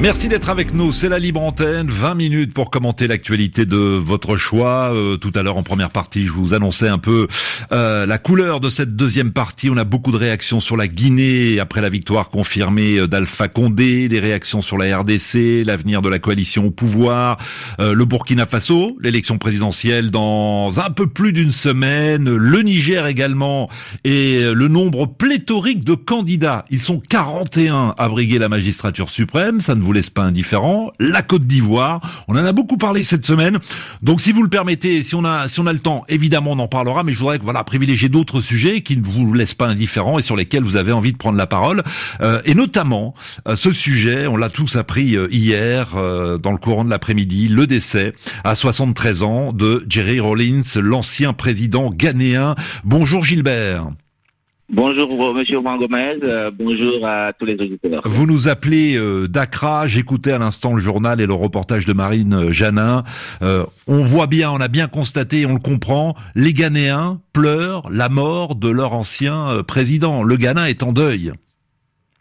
Merci d'être avec nous. C'est la libre antenne. 20 minutes pour commenter l'actualité de votre choix. Euh, tout à l'heure en première partie, je vous annonçais un peu euh, la couleur de cette deuxième partie. On a beaucoup de réactions sur la Guinée après la victoire confirmée euh, d'Alpha Condé, des réactions sur la RDC, l'avenir de la coalition au pouvoir, le Burkina Faso, l'élection présidentielle dans un peu plus d'une semaine, le Niger également et le nombre pléthorique de candidats. Ils sont 41 à briguer la magistrature suprême. Vous laisse pas indifférent. La Côte d'Ivoire, on en a beaucoup parlé cette semaine. Donc si vous le permettez, si on a si on a le temps, évidemment on en parlera, mais je voudrais que voilà privilégier d'autres sujets qui ne vous laissent pas indifférents et sur lesquels vous avez envie de prendre la parole. Euh, et notamment euh, ce sujet, on l'a tous appris euh, hier dans le courant de l'après-midi, le décès à 73 ans de Jerry Rollins, l'ancien président ghanéen. Bonjour Gilbert. Bonjour Monsieur Juan Gomez, euh, bonjour à tous les auditeurs. Vous nous appelez euh, d'Accra, j'écoutais à l'instant le journal et le reportage de Marine euh, Janin. on voit bien, on a bien constaté, on le comprend, les Ghanéens pleurent la mort de leur ancien président. Le Ghana est en deuil.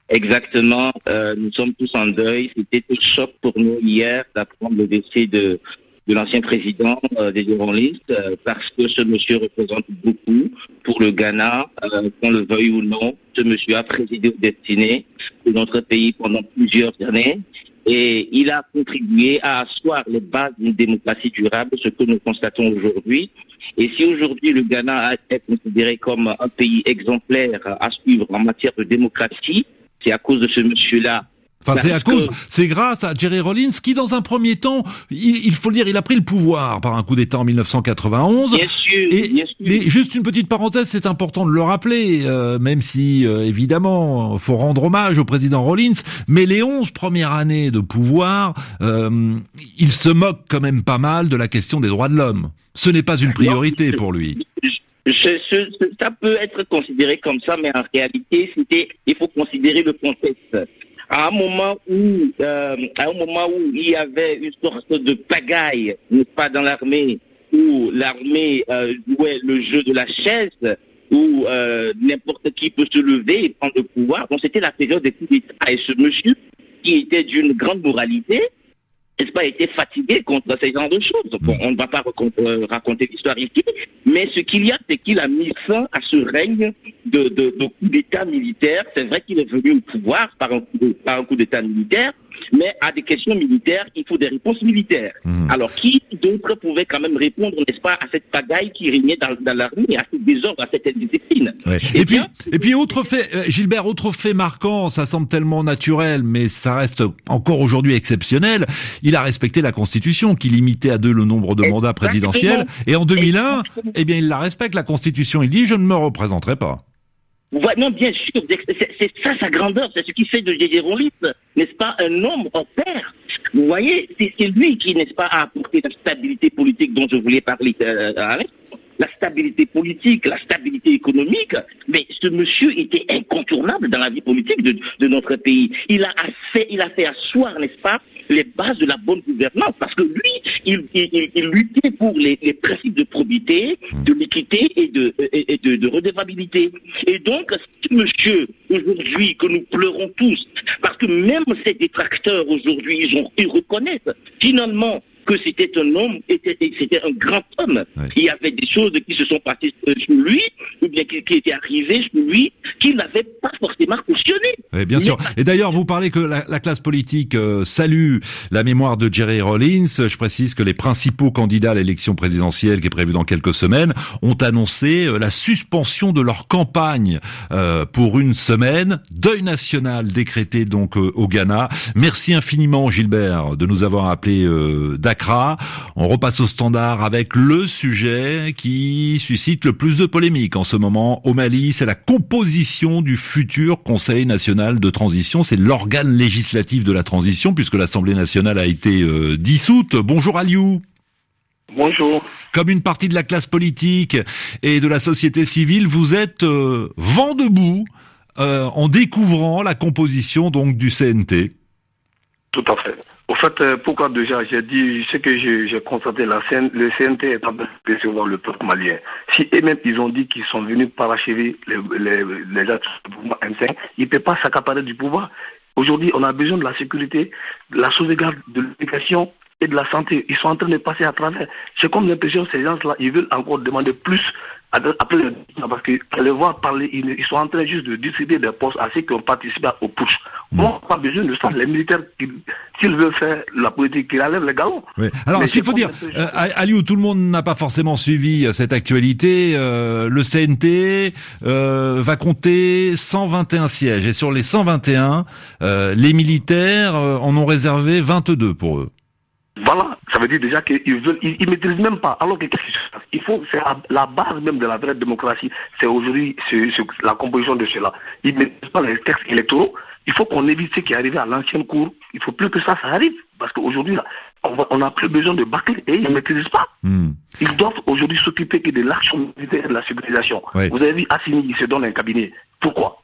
Exactement, nous sommes tous en deuil. C'était un choc pour nous hier d'apprendre le décès de de l'ancien président euh, des journalistes, euh, parce que ce monsieur représente beaucoup pour le Ghana, euh, qu'on le veuille ou non. Ce monsieur a présidé au destiné de notre pays pendant plusieurs années et il a contribué à asseoir les bases d'une démocratie durable, ce que nous constatons aujourd'hui. Et si aujourd'hui le Ghana est considéré comme un pays exemplaire à suivre en matière de démocratie, c'est à cause de ce monsieur-là Enfin, c'est à cause, c'est grâce à Jerry Rollins qui, dans un premier temps, il, faut le dire, il a pris le pouvoir par un coup d'État en 1991. Bien sûr, et, bien sûr. Mais juste une petite parenthèse, c'est important de le rappeler, euh, même si euh, évidemment, faut rendre hommage au président Rollins. Mais les 11 premières années de pouvoir, euh, il se moque quand même pas mal de la question des droits de l'homme. Ce n'est pas une priorité pour lui. ça peut être considéré comme ça, mais en réalité, c'était, il faut considérer le contexte à un moment où, euh, à un moment où il y avait une sorte de pagaille, pas, dans l'armée, où l'armée euh, jouait le jeu de la chaise, où euh, n'importe qui peut se lever et prendre le pouvoir. C'était la période des coups d'État. Et ce monsieur, qui était d'une grande moralité, n'est-ce pas, été fatigué contre ces genres de choses? Bon, on ne va pas euh, raconter l'histoire ici, mais ce qu'il y a, c'est qu'il a mis fin à ce règne de, de, de coup d'État militaire. C'est vrai qu'il est venu au pouvoir par un coup d'État militaire, mais à des questions militaires, il faut des réponses militaires. Mhm. Alors, qui d'autre pouvait quand même répondre, n'est-ce pas, à cette pagaille qui régnait dans, dans l'armée, à ce désordre, à cette indiscipline? Et, puis, et puis, autre fait, euh, Gilbert, autre fait marquant, ça semble tellement naturel, mais ça reste encore aujourd'hui exceptionnel. Il a respecté la Constitution, qui limitait à deux le nombre de mandats présidentiels, et en 2001, eh bien, il la respecte, la Constitution. Il dit, je ne me représenterai pas. Ouais, non, bien sûr, c'est ça sa grandeur, c'est ce qui fait de J.J. n'est-ce pas, un homme en père. Vous voyez, c'est lui qui, n'est-ce pas, a apporté la stabilité politique dont je voulais parler euh, la stabilité politique, la stabilité économique, mais ce monsieur était incontournable dans la vie politique de, notre pays. Il a il a fait asseoir, n'est-ce pas, les bases de la bonne gouvernance, parce que lui, il, il, il luttait pour les, les, principes de probité, de l'équité et de, et de, de redevabilité. Et donc, monsieur, aujourd'hui, que nous pleurons tous, parce que même ces détracteurs aujourd'hui, ils, ils reconnaissent finalement que c'était un homme, c'était un grand homme. Il y avait des choses qui se sont passées sur lui, ou bien qui, qui étaient arrivées sur lui, qu'il n'avait pas forcément cautionné. Oui, bien sûr. Et d'ailleurs, vous parlez que la, la classe politique euh, salue la mémoire de Jerry Rollins. Je précise que les principaux candidats à l'élection présidentielle, qui est prévue dans quelques semaines, ont annoncé euh, la suspension de leur campagne euh, pour une semaine. Deuil national décrété donc au Ghana. Merci infiniment, Gilbert, de nous avoir appelé on repasse au standard avec le sujet qui suscite le plus de polémiques en ce moment au Mali. C'est la composition du futur Conseil national de transition. C'est l'organe législatif de la transition puisque l'Assemblée nationale a été euh, dissoute. Bonjour Aliou. Bonjour. Comme une partie de la classe politique et de la société civile, vous êtes euh, vent debout euh, en découvrant la composition donc du CNT. Tout à fait. Au fait, euh, pourquoi déjà j'ai dit ce que j'ai constaté, la le CNT est en train de décevoir le peuple malien. Si eux-mêmes ils ont dit qu'ils sont venus parachever les, les, les actes du pouvoir M5, ils ne peuvent pas s'accaparer du pouvoir. Aujourd'hui, on a besoin de la sécurité, de la sauvegarde de l'éducation et de la santé. Ils sont en train de passer à travers. J'ai comme l'impression ces gens-là, ils veulent encore demander plus après le parce que les voir parler, ils, sont en train juste de distribuer des postes à ceux qui ont participé au push. Mm. Moi, pas besoin de ça. Les militaires, s'ils veulent faire la politique, qu'ils enlèvent les galons. Oui. Alors, ce qu'il faut dire, euh, Aliou, tout le monde n'a pas forcément suivi euh, cette actualité. Euh, le CNT euh, va compter 121 sièges. Et sur les 121, euh, les militaires en ont réservé 22 pour eux. Voilà, ça veut dire déjà qu'ils veulent, ils, maîtrisent même pas. Alors que qu'est-ce qui se passe? Il faut, c'est la base même de la vraie démocratie. C'est aujourd'hui la composition de cela. Ils ne maîtrisent pas les textes électoraux. Il faut qu'on évite ce qui est arrivé à l'ancienne cour. Il faut plus que ça, ça arrive. Parce qu'aujourd'hui, on n'a plus besoin de bâcler et ils ne maîtrisent pas. Hmm. Ils doivent aujourd'hui s'occuper que de l'action militaire et de la sécurisation. Vous avez vu, Assini, il se donne un cabinet. Pourquoi?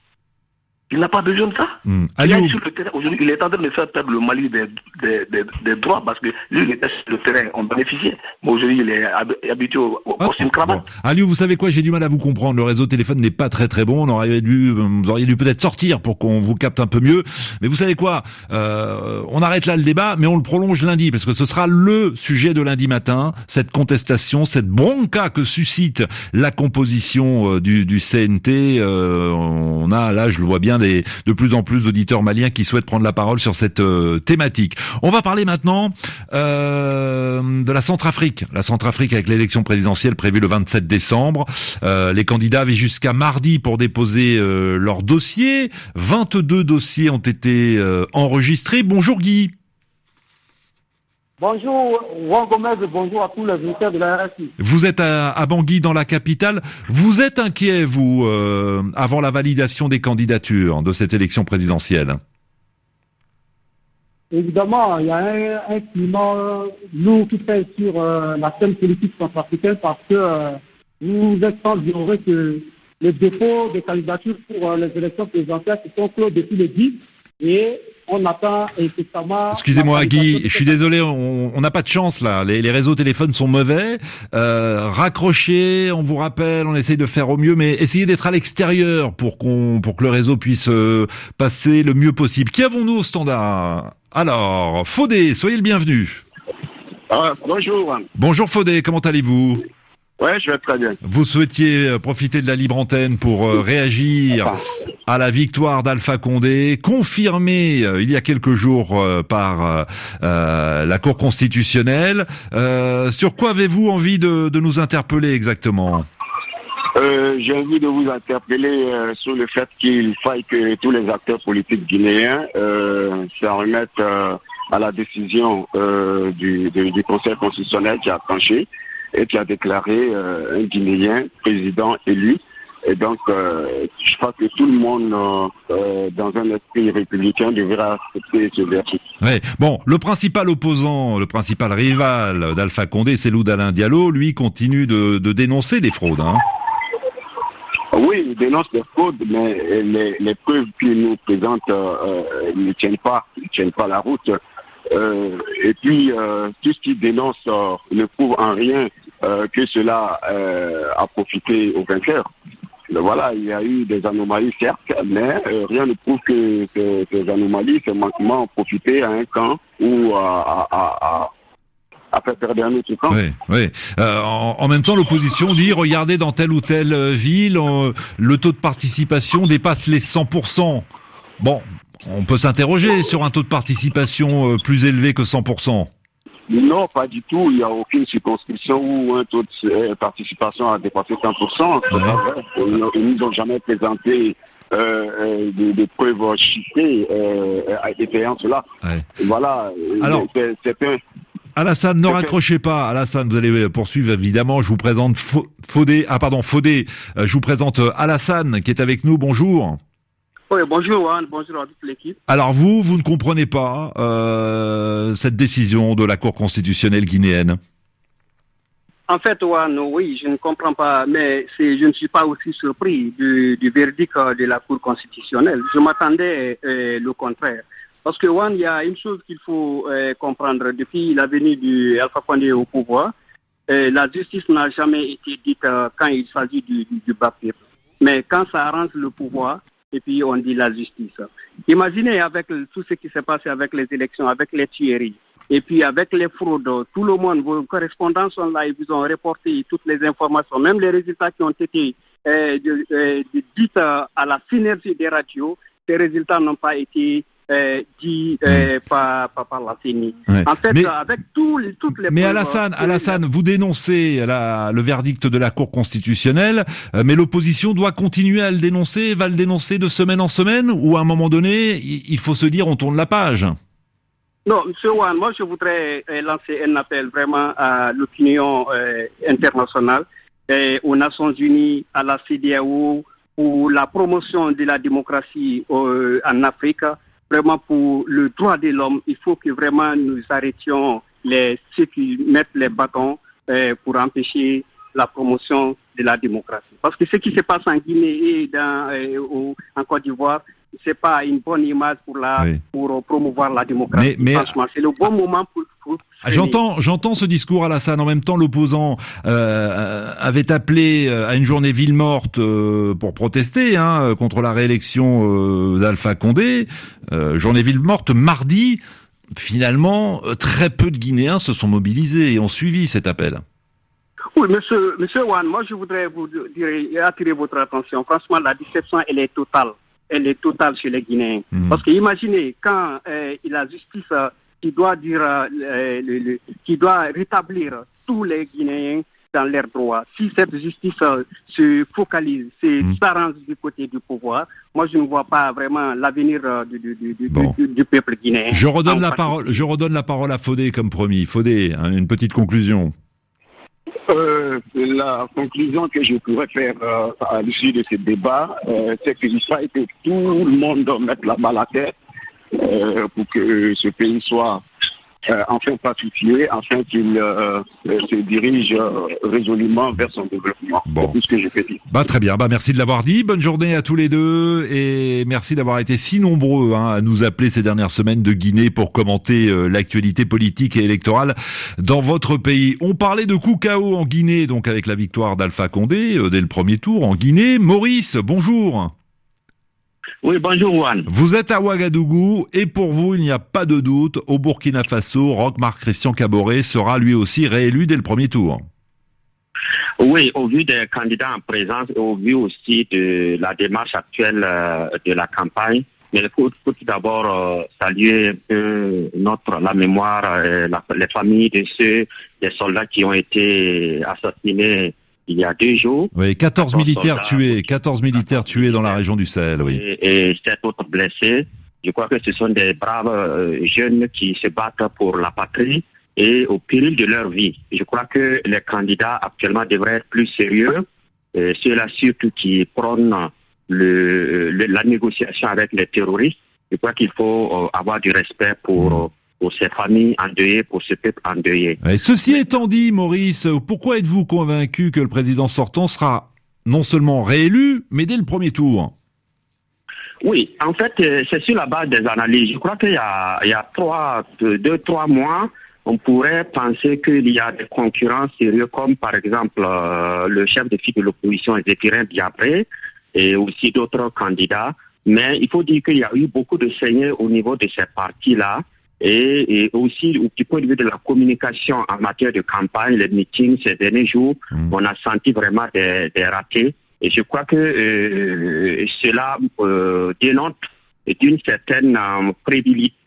Il n'a pas besoin de ça. Hmm. Il est sur le terrain. Aujourd'hui, il est en train de faire perdre le Mali des, des, des, droits parce que lui, il était sur le terrain, on bénéficiait. Mais aujourd'hui, il est habitué au, au ah, costume cravate. Aliou, vous savez quoi? J'ai du mal à vous comprendre. Le réseau téléphone n'est pas très très bon. On aurait dû, vous auriez dû peut-être sortir pour qu'on vous capte un peu mieux. Mais vous savez quoi? Euh, On arrête là le débat, mais on le prolonge lundi parce que ce sera le sujet de lundi matin. Cette contestation, cette bronca que suscite la composition euh, du, du CNT. Euh, on a là, je le vois bien de plus en plus d'auditeurs maliens qui souhaitent prendre la parole sur cette euh, thématique. On va parler maintenant euh, de la Centrafrique. La Centrafrique avec l'élection présidentielle prévue le 27 décembre. Euh, les candidats avaient jusqu'à mardi pour déposer leur dossier. 22 dossiers ont été enregistrés. Bonjour Guy. Bonjour Juan Gomez, bonjour à tous les visiteurs de la RSI. Vous êtes à, Bangui dans la capitale. Vous êtes inquiet, vous, euh, avant la validation des candidatures de cette élection présidentielle? Évidemment, il y a un, climat lourd qui pèse sur euh, la scène politique centrafricaine parce que euh, êtes sans ignorer que les dépôts des candidatures pour les élections présidentielles se sont clos depuis le 10 et on attend effectivement. Excusez-moi, Guy, je suis désolé, on n'a pas de chance là. Les, réseaux téléphones sont mauvais. Euh, raccrochez, on vous rappelle, on essaye de faire au mieux, mais essayez d'être à l'extérieur pour qu'on, pour que le réseau puisse euh, passer le mieux possible. Qui avons-nous au standard? Alors, Faudé, soyez le bienvenu. Ah, bonjour. Bonjour Faudé, comment allez-vous? Ouais, je vais très bien. Vous souhaitiez euh, profiter de la libre antenne pour euh, réagir à la victoire d'Alpha Condé, confirmée euh, il y a quelques jours par la Cour constitutionnelle. sur quoi avez-vous envie de, de, nous interpeller exactement? J'ai envie de vous interpeller sur le fait qu'il faille que tous les acteurs politiques guinéens se remettent à la décision du, du, Conseil constitutionnel qui a tranché et qui a déclaré euh, un Guinéen président élu. Et donc, euh, je crois que tout le monde, euh, dans un esprit républicain, devrait accepter ce verset. Oui. Bon, le principal opposant, le principal rival d'Alpha Condé, c'est Alain Diallo. Lui continue de, de dénoncer des fraudes. Hein. Oui, il dénonce des fraudes, mais les, les preuves qu'il nous présente ne tiennent pas, ne tiennent pas la route. Euh, et puis, euh, tout ce qu'il dénonce euh, ne prouve en rien que cela a profité aux vainqueurs. Voilà, il y a eu des anomalies, certes, mais rien ne prouve que, ces anomalies, ces manquements ont profité à un camp ou à, à, à faire perdre un autre camp. Oui, oui. en, en, même temps, l'opposition dit, regardez, dans telle ou telle ville, le taux de participation dépasse les 100%. Bon, on peut s'interroger sur un taux de participation euh, plus élevé que 100%. Non, pas du tout. Il n'y a aucune circonscription où un taux de euh, participation a dépassé 100%. Ils nous ont jamais présenté euh, des, preuves chiffrées euh, étayant cela. Voilà. Alors, c'est un... Alassane, ne raccrochez pas. Alassane, vous allez poursuivre évidemment. Je vous présente Faudé. Ah pardon, Faudé. Je vous présente Alassane qui est avec nous. Bonjour. Oui, bonjour bonjour à toute l'équipe. Alors vous, vous ne comprenez pas euh, cette décision de la Cour constitutionnelle guinéenne? En fait, oui, je ne comprends pas, mais je ne suis pas aussi surpris du, verdict de la Cour constitutionnelle. Je m'attendais euh, le contraire. Parce que, One, il y a une chose qu'il faut euh, comprendre. Depuis la venue du Alpha Condé au pouvoir, la justice n'a jamais été dite quand il s'agit du, du, du Mais quand ça arrange le pouvoir, et puis on dit la justice. Imaginez avec tout ce qui s'est passé avec les élections, avec les tueries, et puis avec les fraudes, tout le monde, vos correspondants sont là, ils vous ont reporté toutes les informations, même les résultats qui ont été euh, euh, dites à la synergie des radios, ces résultats n'ont pas été euh, dit euh, par, par, par, la CENI. En fait, mais, avec toutes les... Mais Alassane, Alassane, vous dénoncez la, le verdict de la Cour constitutionnelle, euh, mais l'opposition doit continuer à le dénoncer, va le dénoncer de semaine en semaine, ou à un moment donné, il faut se dire on tourne la page? Non, M. Wan, moi je voudrais lancer un appel vraiment à l'opinion internationale, aux Nations Unies, à la CDAO, pour la promotion de la démocratie en Afrique, vraiment pour le droit de l'homme. Il faut que vraiment nous arrêtions les, ceux qui mettent les bâtons pour empêcher la promotion de la démocratie. Parce que ce qui se passe en Guinée et dans, en Côte d'Ivoire, c'est pas une bonne image pour la pour promouvoir la démocratie. Mais, Franchement, c'est le bon moment pour. Ah, j'entends, j'entends ce discours à En même temps, l'opposant euh, avait appelé euh, à une journée ville morte euh, pour protester hein, contre la réélection euh, d'Alpha Condé. journée ville morte mardi. Finalement, très peu de Guinéens se sont mobilisés et ont suivi cet appel. Oui, monsieur, monsieur Wan, moi je voudrais vous dire, attirer votre attention. Franchement, la déception, elle est totale elle est totale chez les Guinéens. Mhm. Parce que imaginez, quand euh, la justice euh, qui doit dire, euh, le, qui doit rétablir tous les Guinéens dans leurs droits, si cette justice se focalise, se mmh. s'arrange du côté du pouvoir, moi je ne vois pas vraiment l'avenir du, du, du, du, peuple guinéen. Je redonne la parole, je redonne la parole à Faudé comme promis. Faudé, hein, une petite conclusion. Euh, la conclusion que je pourrais faire euh, à l'issue de ce débat, euh, c'est qu'il faille que tout le monde mette la balle à terre pour que ce pays soit euh, enfin pacifié, afin qu'il euh, euh, se dirige résolument vers son développement. Bon. C'est tout ce que je peux dire. Bah, très bien, bah, merci de l'avoir dit. Bonne journée à tous les deux et merci d'avoir été si nombreux hein, à nous appeler ces dernières semaines de Guinée pour commenter l'actualité politique et électorale dans votre pays. On parlait de coup KO en Guinée, donc avec la victoire d'Alpha Condé dès le premier tour en Guinée. Maurice, bonjour. Oui, bonjour Juan. Vous êtes à Ouagadougou et pour vous, il n'y a pas de doute, au Burkina Faso, Roch-Marc Christian Caboret sera lui aussi réélu dès le premier tour. Oui, au vu des candidats en présence et au vu aussi de la démarche actuelle euh, de la campagne, mais il faut, tout d'abord euh, saluer notre, la mémoire, euh, les familles de ceux, des soldats qui ont été assassinés il y a deux jours. Oui, 14, militaires tués, 14 militaires tués dans la région du Sahel, oui. Et, et 7 autres blessés. Je crois que ce sont des braves euh, jeunes qui se battent pour la patrie et au péril de leur vie. Je crois que les candidats actuellement devraient être plus sérieux, ceux-là surtout qui prônent le, la négociation avec les terroristes. Je crois qu'il faut euh, avoir du respect pour mm pour ces familles endeuillées, pour ce peuple endeuillé. Et ceci étant dit, Maurice, pourquoi êtes-vous convaincu que le président sortant sera non seulement réélu, mais dès le premier tour? Oui, en fait, euh, c'est sur la base des analyses. Je crois qu'il y a, il y a trois, deux, trois mois, on pourrait penser qu'il y a des concurrents sérieux, comme par exemple euh, le chef de file de l'opposition, Zéphirin Diapré, et aussi d'autres candidats. Mais il faut dire qu'il y a eu beaucoup de saignées au niveau de ces partis-là et, aussi du point de vue de la communication en matière de campagne, les meetings ces derniers jours, mm. on a senti vraiment des, des, ratés. Et je crois que euh, cela euh, dénote d'une certaine euh, euh,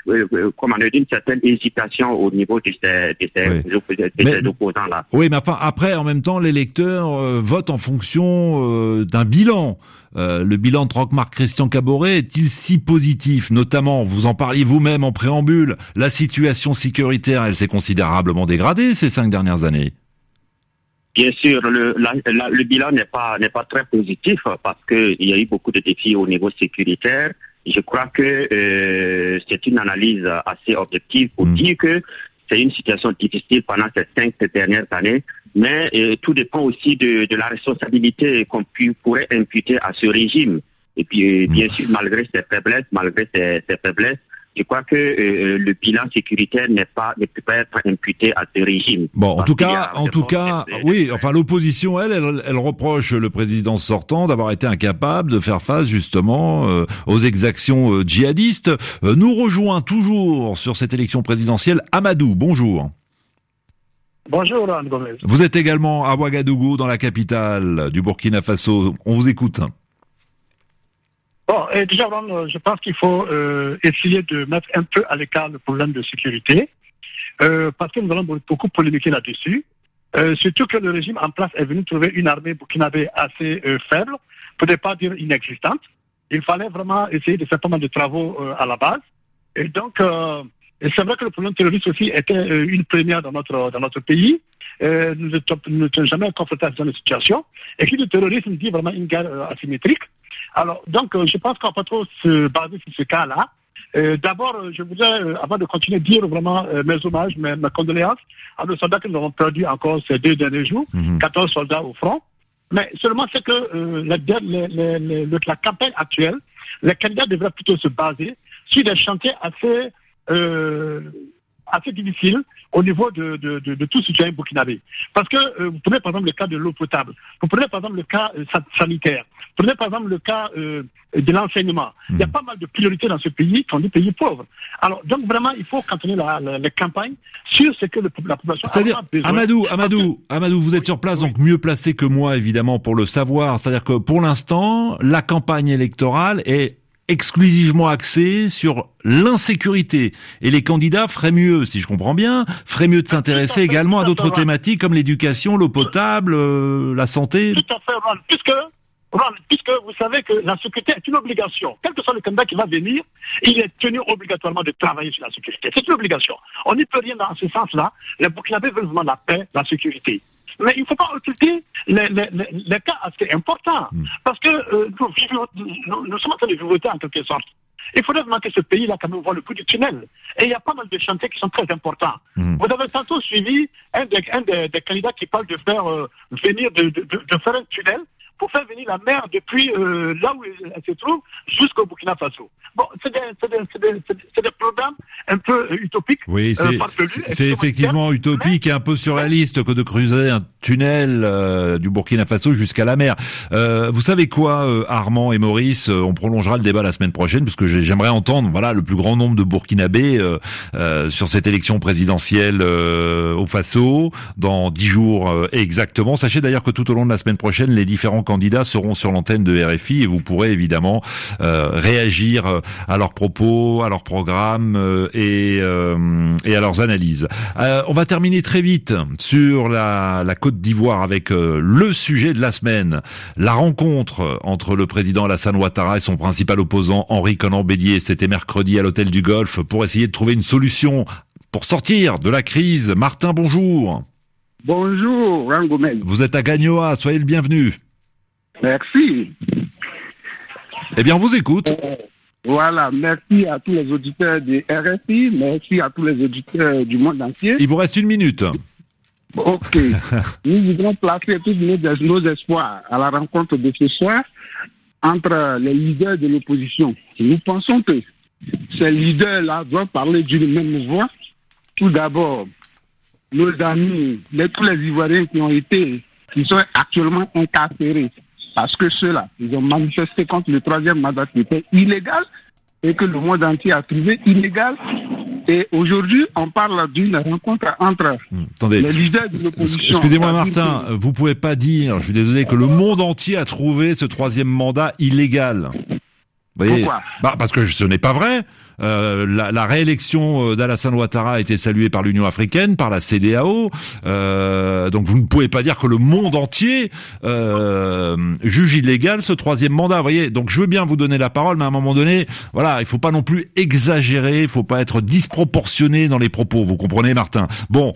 euh, comment d'une certaine hésitation au niveau de ces, de ces, opposants-là. Oui, mais enfin, après, en même temps, les lecteurs votent en fonction d'un bilan. le bilan de Roch-Marc Christian Caboret est-il si positif? Notamment, vous en parliez vous-même en préambule, la situation sécuritaire, elle s'est considérablement dégradée ces cinq dernières années. Bien sûr, le, le bilan n'est pas n'est pas très positif parce qu'il y a eu beaucoup de défis au niveau sécuritaire. Je crois que euh, c'est une analyse assez objective pour mm. dire que c'est une situation difficile pendant ces cinq dernières années, mais euh, tout dépend aussi de, de la responsabilité qu'on pourrait imputer à ce régime. Et puis, euh, mm. bien sûr, malgré ses faiblesses, malgré ses, ses faiblesses, je crois que euh, le bilan sécuritaire n'est pas ne peut pas être imputé à ce régime. Bon, en tout cas, en tout cas, oui, enfin l'opposition, elle, elle, reproche le président sortant d'avoir été incapable de faire face justement euh, aux exactions euh, djihadistes. nous rejoint toujours sur cette élection présidentielle Amadou. Bonjour. Bonjour, Ron Gomez. Vous êtes également à Ouagadougou, dans la capitale du Burkina Faso. On vous écoute. Et déjà, euh, je pense qu'il faut euh, essayer de mettre un peu à l'écart le problème de sécurité, euh, parce que nous allons beaucoup polémiquer là-dessus. surtout que le régime en place est venu trouver une armée burkinabé assez faible, pour ne pas dire inexistante. Il fallait vraiment essayer de faire pas mal de travaux à la base. Et donc, c'est vrai que le problème terroriste aussi était une première dans notre, dans notre pays. nous ne sommes jamais confrontés à cette situation. Et qui le terrorisme dit vraiment une guerre asymétrique. Alors, donc, euh, je pense qu'on peut trop se baser sur ce cas-là. Euh, d'abord, euh, je voudrais, avant de continuer, dire vraiment mes hommages, mes, condoléances à nos soldats que nous avons perdus encore ces deux derniers jours, 14 mhm. soldats au front. Mais seulement c'est que la, la, campagne actuelle, les candidats devraient plutôt se baser sur des chantiers assez assez difficile au niveau de, de, de, de tout citoyen burkinabé. Parce que euh, vous prenez par exemple le cas de l'eau potable, vous prenez par exemple le cas euh, sanitaire, vous prenez par exemple le cas euh, de l'enseignement. Il y a hmm. pas mal de priorités dans ce pays qu'on dit pays pauvre. Alors donc vraiment il faut cantonner la, la, les campagnes sur ce que le, la population C'est-à-dire, Amadou, Amadou, Amadou, vous êtes sur place donc mieux placé que moi évidemment pour le savoir. C'est-à-dire que pour l'instant la campagne électorale est exclusivement axé sur l'insécurité. Et les candidats feraient mieux, si je comprends bien, feraient mieux de s'intéresser également à d'autres thématiques comme l'éducation, l'eau potable, euh, la santé. Tout à fait, Ron. Puisque, Ron, puisque vous savez que la sécurité est une obligation. Quel que soit le candidat qui va venir, il est tenu obligatoirement de travailler sur la sécurité. C'est une obligation. On n'y peut rien dans ce sens-là. Les Burkinabés veulent vraiment la paix, la sécurité. Mais il ne faut pas occulter les, les, les, cas assez importants. Hmm. Parce que euh, nous, nous, sommes en train de vivoter en quelque sorte. Il faudrait vraiment que ce pays-là, quand même, voit le bout du tunnel. Et il y a pas mal de chantiers qui sont très importants. Hmm. Vous avez tantôt suivi un des, un des, des candidats qui parle de faire euh, venir, de, de, de, faire un tunnel pour faire venir la mer depuis euh, là où elle se trouve jusqu'au Burkina Faso. Bon, c'est des, des, des, programmes un peu utopiques. Oui, euh, c'est effectivement utopique et un peu surréaliste que de creuser un tunnel euh, du Burkina Faso jusqu'à la mer. Euh, vous savez quoi, euh, Armand et Maurice, on prolongera le débat la semaine prochaine parce que j'aimerais entendre voilà le plus grand nombre de Burkinabés sur cette élection présidentielle au Faso dans dix jours exactement. Sachez d'ailleurs que tout au long de la semaine prochaine, les différents candidats seront sur l'antenne de RFI et vous pourrez évidemment réagir à leurs propos, à leurs programmes et, et à leurs analyses. on va terminer très vite sur la, la d'Ivoire avec euh, le sujet de la semaine, la rencontre entre le président Alassane Ouattara et son principal opposant Henri Conan Bélier. C'était mercredi à l'hôtel du Golfe pour essayer de trouver une solution pour sortir de la crise. Martin, bonjour. Bonjour, Rangomel. Vous êtes à Gagnoa, soyez le bienvenu. Merci. Eh bien, on vous écoute. Euh, voilà, merci à tous les auditeurs de RFI, merci à tous les auditeurs du monde entier. Il vous reste une minute. Ok. Nous voudrons placer tous nos, espoirs à la rencontre de ce soir entre les leaders de l'opposition. Nous pensons que ces leaders-là doivent parler d'une même voix. Tout d'abord, nos amis, les, tous les Ivoiriens qui ont été, qui sont actuellement incarcérés, parce que ceux-là, ils ont manifesté contre le troisième mandat qui était illégal et que le monde entier a trouvé illégal. Et aujourd'hui, on parle d'une rencontre entre hmm, les leaders de l'opposition. Excusez-moi, Martin, vous pouvez pas dire, je suis désolé, que le monde entier a trouvé ce troisième mandat illégal. Pourquoi? Bah, Parce que ce n'est pas vrai. Euh, la, la, réélection euh, d'Alassane Ouattara a été saluée par l'Union africaine, par la CDAO. Euh, donc vous ne pouvez pas dire que le monde entier juge illégal ce troisième mandat. Vous voyez, donc je veux bien vous donner la parole, mais à un moment donné, voilà, il faut pas non plus exagérer, il faut pas être disproportionné dans les propos. Vous comprenez, Martin? Bon,